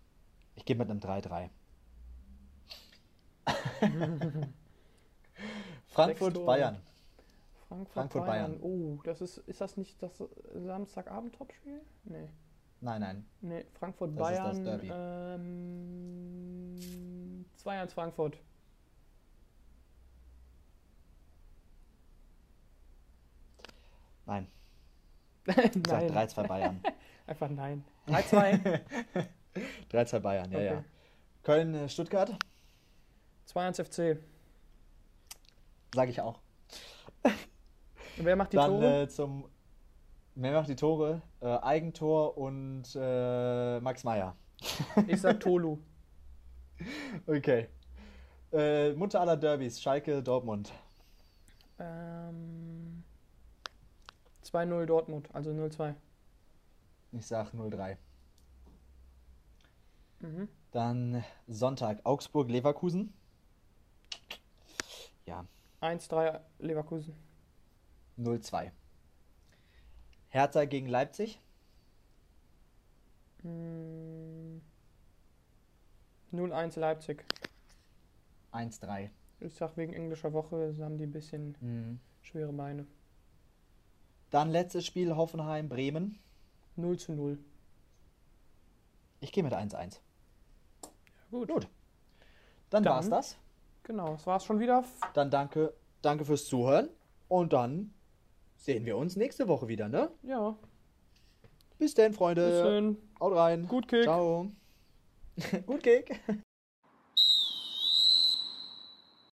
Ich gehe mit einem 3-3. (laughs) Frankfurt. Bayern. Frankfurt, Frankfurt, Bayern. Bayern. Oh, das ist, ist das nicht das Samstagabend-Topspiel? Nee. Nein, nein. Nee, Frankfurt, Das ist das. Ähm, 2-1 Frankfurt. Nein. (laughs) nein. Sag 3-2 Bayern. (laughs) Einfach nein. 3-2. 3-2 (laughs) Bayern, ja, Okay. ja. Köln, äh, Stuttgart. 2-1 FC. Sage ich auch. Wer macht die Dann Tore? äh, zum. Wer macht die Tore? Äh, Eigentor und äh, Max Meyer. Ich sag Tolu. (laughs) Okay. Äh, Mutter aller Derbys, Schalke, Dortmund. Ähm, 2-0 Dortmund, also 0-2. Ich sag 0-3. Mhm. Dann Sonntag, Augsburg, Leverkusen. Ja, 1-3 Leverkusen. 0-2. Hertha gegen Leipzig. Mm, 0-1 Leipzig. 1-3. Ich sag wegen englischer Woche haben die ein bisschen Mhm. schwere Beine. Dann letztes Spiel, Hoffenheim, Bremen. 0 zu 0. Ich gehe mit 1-1. Gut. Gut. Dann, Dann- war's das. Genau, das war's schon wieder. Dann danke, danke fürs Zuhören. Und dann sehen wir uns nächste Woche wieder, ne? Ja, Bis denn, bis Freunde. dann. Haut rein. Gut Kick. Ciao. (laughs) Gut Kick.